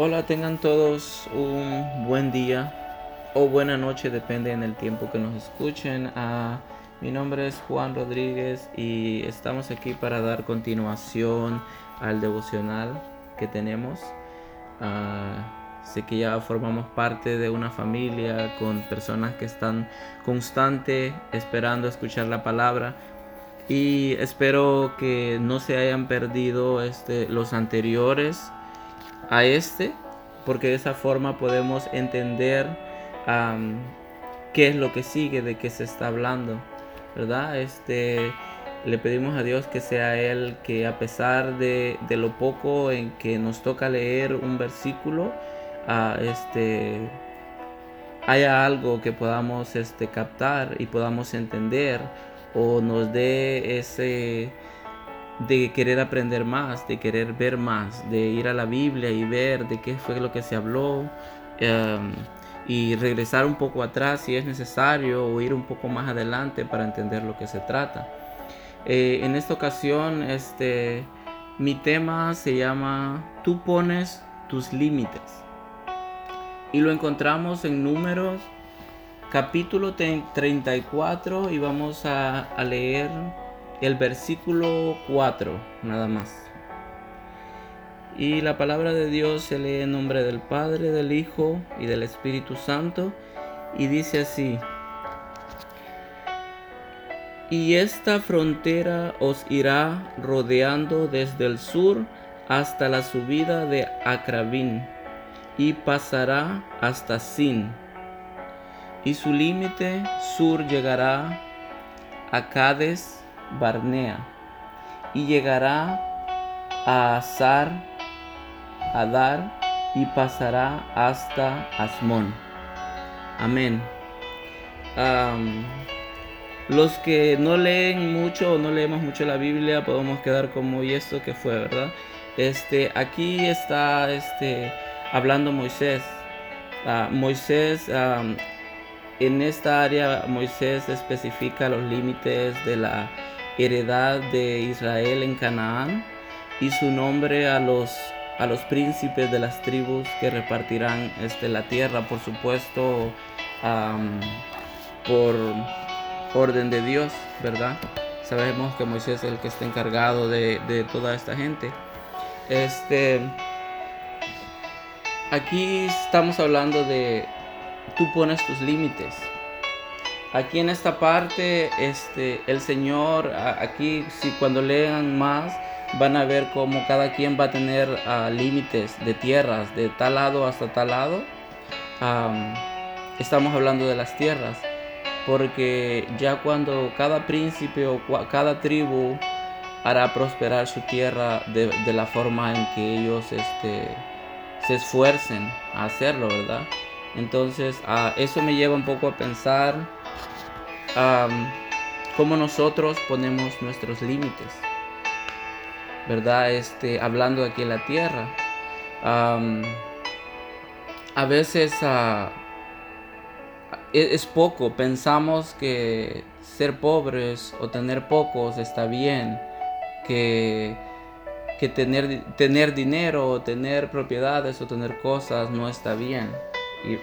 Hola, tengan todos un buen día o buena noche, depende en el tiempo que nos escuchen. Ah, mi nombre es Juan Rodríguez y estamos aquí para dar continuación al devocional que tenemos. Ah, sé que ya formamos parte de una familia con personas que están constante esperando escuchar la palabra y espero que no se hayan perdido este, los anteriores a este, porque de esa forma podemos entender qué es lo que sigue, de qué se está hablando, ¿verdad? Este, le pedimos a Dios que sea Él que a pesar de, lo poco en que nos toca leer un versículo, este, haya algo que podamos este, captar y podamos entender o nos dé ese de querer aprender más, de querer ver más, de ir a la Biblia y ver de qué fue lo que se habló em, y regresar un poco atrás si es necesario o ir un poco más adelante para entender lo que se trata. Eh, en esta ocasión, este, mi tema se llama Tú pones tus límites y lo encontramos en números capítulo 34 y vamos a, a leer el versículo 4 nada más. Y la palabra de Dios se lee en nombre del Padre, del Hijo y del Espíritu Santo y dice así. Y esta frontera os irá rodeando desde el sur hasta la subida de Acrabín y pasará hasta Sin. Y su límite sur llegará a Cades Barnea y llegará a Azar, Adar y pasará hasta Asmón. Amén. los que no leen mucho o no leemos mucho la Biblia podemos quedar como y esto que fue, ¿verdad? Este, aquí está este, hablando Moisés. Ah, Moisés, en esta área Moisés especifica los límites de la heredad de Israel en Canaán y su nombre a los, a los príncipes de las tribus que repartirán este, la tierra, por supuesto, por orden de Dios, ¿verdad? Sabemos que Moisés es el que está encargado de, de toda esta gente. Este, aquí estamos hablando de tú pones tus límites. Aquí en esta parte, este, el Señor, aquí si cuando lean más, van a ver cómo cada quien va a tener ah, límites de tierras, de tal lado hasta tal lado. estamos hablando de las tierras, porque ya cuando cada príncipe o cada tribu hará prosperar su tierra de, la forma en que ellos este, se esfuercen a hacerlo, ¿verdad? Entonces, ah, eso me lleva un poco a pensar cómo nosotros ponemos nuestros límites, ¿verdad? Este, hablando aquí en la tierra. a veces ah, e, es, poco, pensamos que ser pobres o tener pocos está bien, que, que tener, tener dinero o tener propiedades o tener cosas no está bien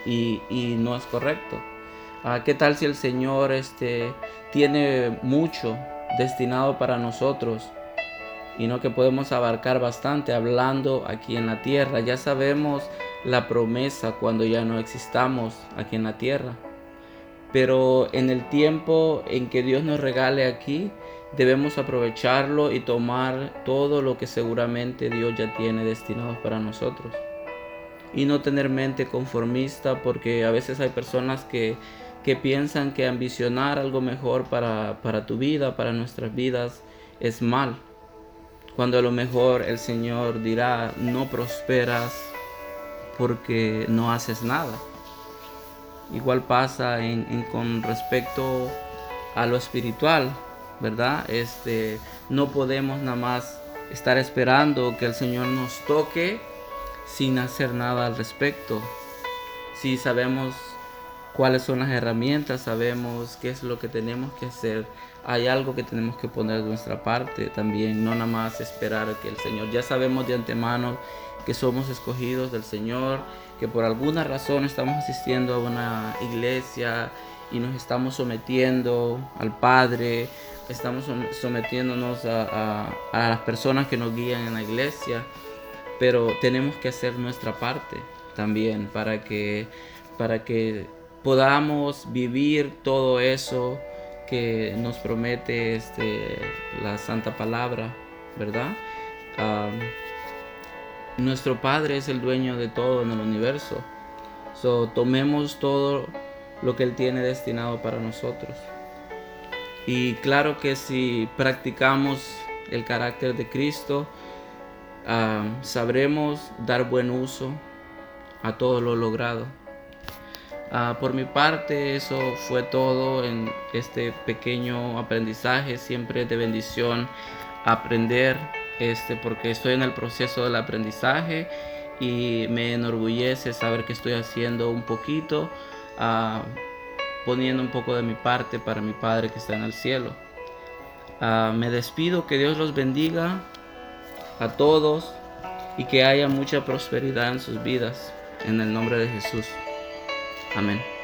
y no es correcto. Ah, ¿Qué tal si el Señor este, tiene mucho destinado para nosotros? Y no que podemos abarcar bastante hablando aquí en la tierra. Ya sabemos la promesa cuando ya no existamos aquí en la tierra. Pero en el tiempo en que Dios nos regale aquí, debemos aprovecharlo y tomar todo lo que seguramente Dios ya tiene destinado para nosotros. Y no tener mente conformista porque a veces hay personas que que piensan que ambicionar algo mejor para, tu vida, para nuestras vidas, es mal. Cuando a lo mejor el Señor dirá, no prosperas porque no haces nada. Igual pasa con respecto a lo espiritual, ¿verdad? Este, no podemos nada más estar esperando que el Señor nos toque sin hacer nada al respecto. Si sabemos cuáles son las herramientas, sabemos qué es lo que tenemos que hacer. Hay algo que tenemos que poner de nuestra parte también, no nada más esperar que el Señor. Ya sabemos de antemano que somos escogidos del Señor, que por alguna razón estamos asistiendo a una iglesia y nos estamos sometiendo al Padre, estamos sometiéndonos a, las personas que nos guían en la iglesia, pero tenemos que hacer nuestra parte también para que, para que podamos vivir todo eso que nos promete este, la santa palabra, ¿verdad? nuestro Padre es el dueño de todo en el universo. So, tomemos todo lo que Él tiene destinado para nosotros. Y claro que si practicamos el carácter de Cristo, sabremos dar buen uso a todo lo logrado. Ah, por mi parte, eso fue todo en este pequeño aprendizaje, siempre de bendición aprender este, porque estoy en el proceso del aprendizaje y me enorgullece saber que estoy haciendo un poquito, ah, poniendo un poco de mi parte para mi Padre que está en el cielo. Ah, me despido, que Dios los bendiga a todos y que haya mucha prosperidad en sus vidas. En el nombre de Jesús. Amén.